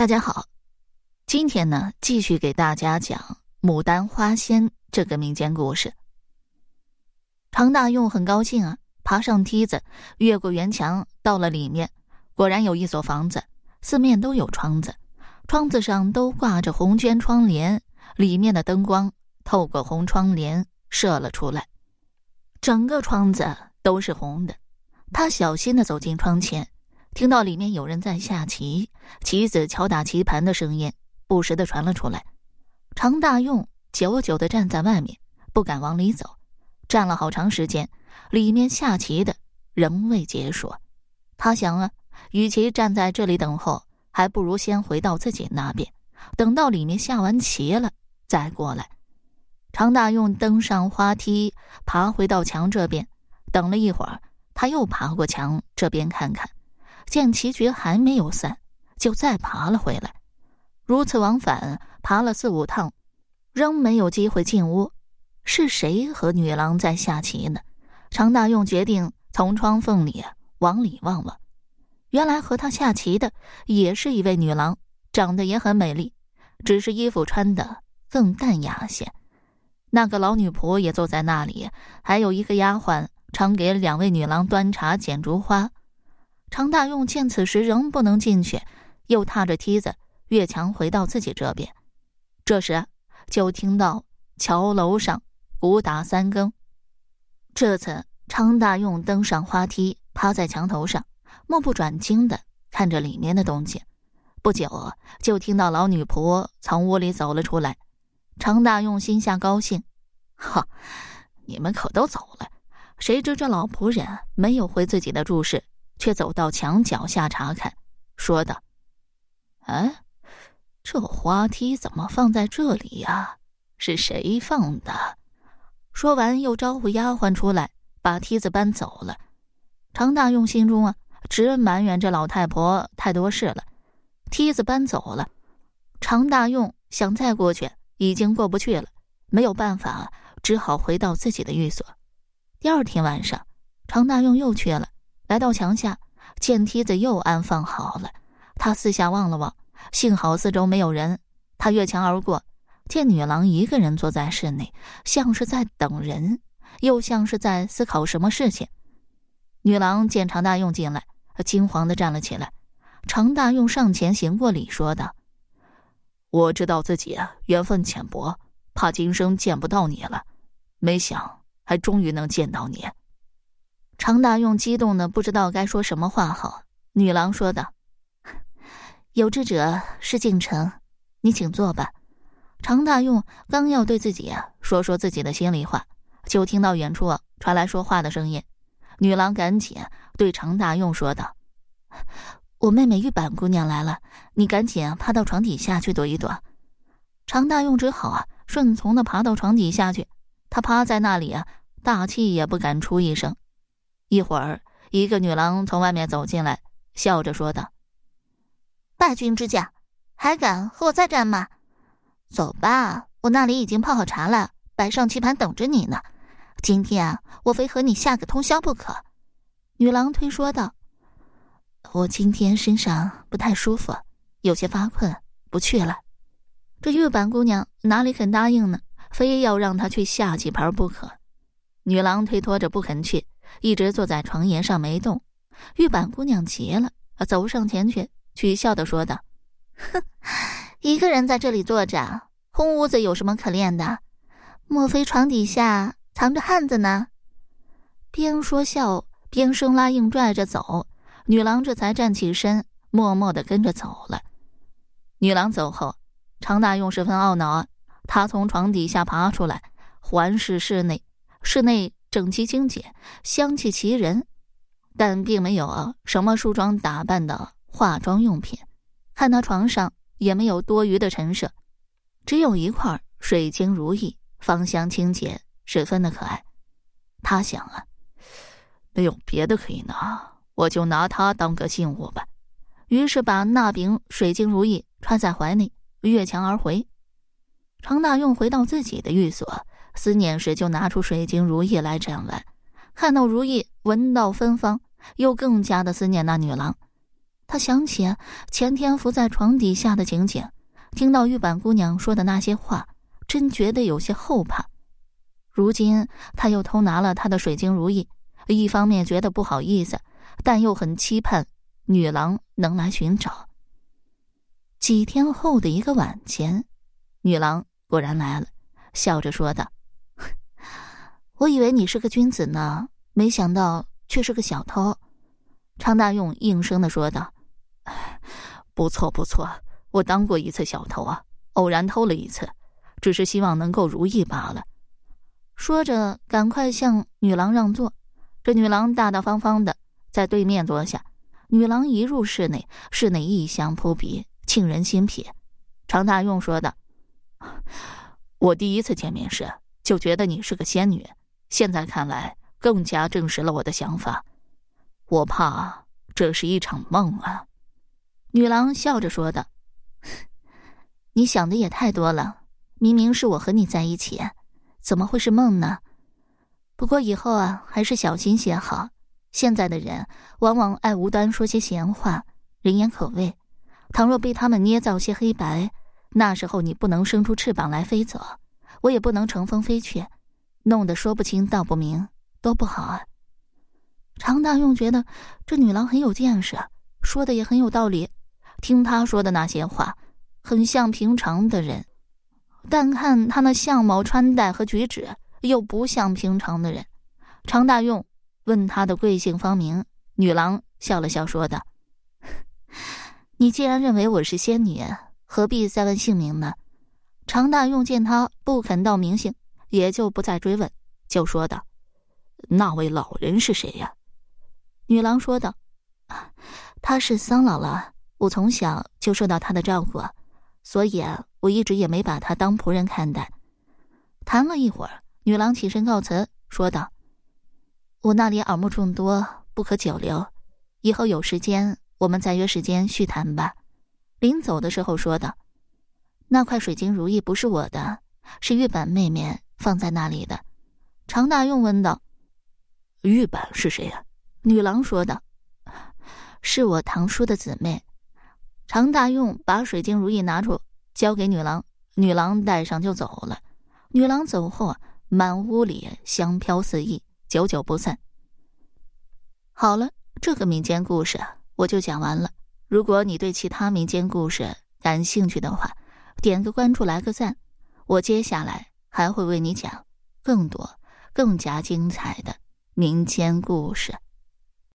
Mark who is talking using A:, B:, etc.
A: 大家好，今天呢，继续给大家讲《牡丹花仙》这个民间故事。常大用很高兴啊，爬上梯子，越过圆墙，到了里面，果然有一所房子，四面都有窗子，窗子上都挂着红绢窗帘，里面的灯光透过红窗帘射了出来，整个窗子都是红的。他小心的走进窗前。听到里面有人在下棋，棋子敲打棋盘的声音不时的传了出来。常大用久久的站在外面，不敢往里走，站了好长时间，里面下棋的仍未结束。他想啊，与其站在这里等候，还不如先回到自己那边，等到里面下完棋了再过来。常大用登上花梯，爬回到墙这边，等了一会儿，他又爬过墙这边看看。见棋局还没有散，就再爬了回来，如此往返爬了四五趟，仍没有机会进屋。是谁和女郎在下棋呢？常大用决定从窗缝里往里望望。原来和他下棋的也是一位女郎，长得也很美丽，只是衣服穿的更淡雅些。那个老女仆也坐在那里，还有一个丫鬟常给两位女郎端茶、剪竹花。常大用见此时仍不能进去，又踏着梯子越墙回到自己这边。这时，就听到桥楼上鼓打三更。这次，常大用登上花梯，趴在墙头上，目不转睛的看着里面的动静。不久，就听到老女仆从屋里走了出来。常大用心下高兴，哈，你们可都走了。谁知这老仆人没有回自己的住室。却走到墙脚下查看，说道：“哎，这花梯怎么放在这里呀？是谁放的？”说完，又招呼丫鬟出来，把梯子搬走了。常大用心中啊，直埋怨这老太婆太多事了。梯子搬走了，常大用想再过去，已经过不去了，没有办法，只好回到自己的寓所。第二天晚上，常大用又去了。来到墙下，见梯子又安放好了。他四下望了望，幸好四周没有人。他越墙而过，见女郎一个人坐在室内，像是在等人，又像是在思考什么事情。女郎见常大用进来，惊慌的站了起来。常大用上前行过礼，说道：“我知道自己啊缘分浅薄，怕今生见不到你了，没想还终于能见到你。”常大用激动的不知道该说什么话好。女郎说道：“有志者事竟成，你请坐吧。”常大用刚要对自己啊说说自己的心里话，就听到远处传来说话的声音。女郎赶紧对常大用说道：“我妹妹玉板姑娘来了，你赶紧爬到床底下去躲一躲。”常大用只好啊顺从的爬到床底下去。他趴在那里啊，大气也不敢出一声。一会儿，一个女郎从外面走进来，笑着说道：“
B: 败军之将，还敢和我再战吗？走吧，我那里已经泡好茶了，摆上棋盘等着你呢。今天啊，我非和你下个通宵不可。”
A: 女郎推说道：“我今天身上不太舒服，有些发困，不去了。”这玉板姑娘哪里肯答应呢？非要让她去下棋盘不可。女郎推脱着不肯去。一直坐在床沿上没动，玉板姑娘急了，走上前去，取笑的说道：“
B: 哼，一个人在这里坐着，空屋子有什么可练的？莫非床底下藏着汉子呢？”
A: 边说笑边生拉硬拽着走，女郎这才站起身，默默的跟着走了。女郎走后，常大用十分懊恼，他从床底下爬出来，环视室内，室内。整齐清洁，香气袭人，但并没有什么梳妆打扮的化妆用品。看他床上也没有多余的陈设，只有一块水晶如意，芳香清洁，十分的可爱。他想啊，没有别的可以拿，我就拿它当个信物吧。于是把那柄水晶如意揣在怀里，越墙而回。常大用回到自己的寓所。思念时，就拿出水晶如意来展玩，看到如意，闻到芬芳，又更加的思念那女郎。他想起前天伏在床底下的情景，听到玉板姑娘说的那些话，真觉得有些后怕。如今他又偷拿了她的水晶如意，一方面觉得不好意思，但又很期盼女郎能来寻找。几天后的一个晚间，女郎果然来了，笑着说道：“我以为你是个君子呢，没想到却是个小偷。”常大用应声的说道。不错不错，我当过一次小偷啊，偶然偷了一次，只是希望能够如意罢了。说着，赶快向女郎让座。这女郎大大方方的在对面坐下。女郎一入室内，室内异香扑鼻，沁人心脾。常大用说道：“我第一次见面时就觉得你是个仙女，现在看来更加证实了我的想法。我怕这是一场梦啊。”女郎笑着说道：“你想的也太多了，明明是我和你在一起，怎么会是梦呢？不过以后啊，还是小心些好。现在的人往往爱无端说些闲话，人言可畏。倘若被他们捏造些黑白，那时候你不能生出翅膀来飞走，我也不能乘风飞去，弄得说不清道不明，多不好啊。”常大用觉得这女郎很有见识，说的也很有道理。听她说的那些话，很像平常的人，但看她那相貌、穿戴和举止，又不像平常的人。常大用问她的贵姓芳名，女郎笑了笑，说道：“ 你既然认为我是仙女，何必再问姓名呢？”常大用见她不肯道名姓，也就不再追问，就说道：“那位老人是谁呀？”女郎说道：“他是桑姥姥。”我从小就受到他的照顾，所以啊，我一直也没把他当仆人看待。谈了一会儿，女郎起身告辞，说道：“我那里耳目众多，不可久留，以后有时间我们再约时间叙谈吧。”临走的时候说道：“那块水晶如意不是我的，是玉板妹妹放在那里的。”常大用问道：“玉板是谁呀？”女郎说道：“是我堂叔的姊妹。”常大用把水晶如意拿出，交给女郎，女郎戴上就走了。女郎走后啊，满屋里香飘四溢，久久不散。好了，这个民间故事我就讲完了。如果你对其他民间故事感兴趣的话，点个关注，来个赞，我接下来还会为你讲更多、更加精彩的民间故事。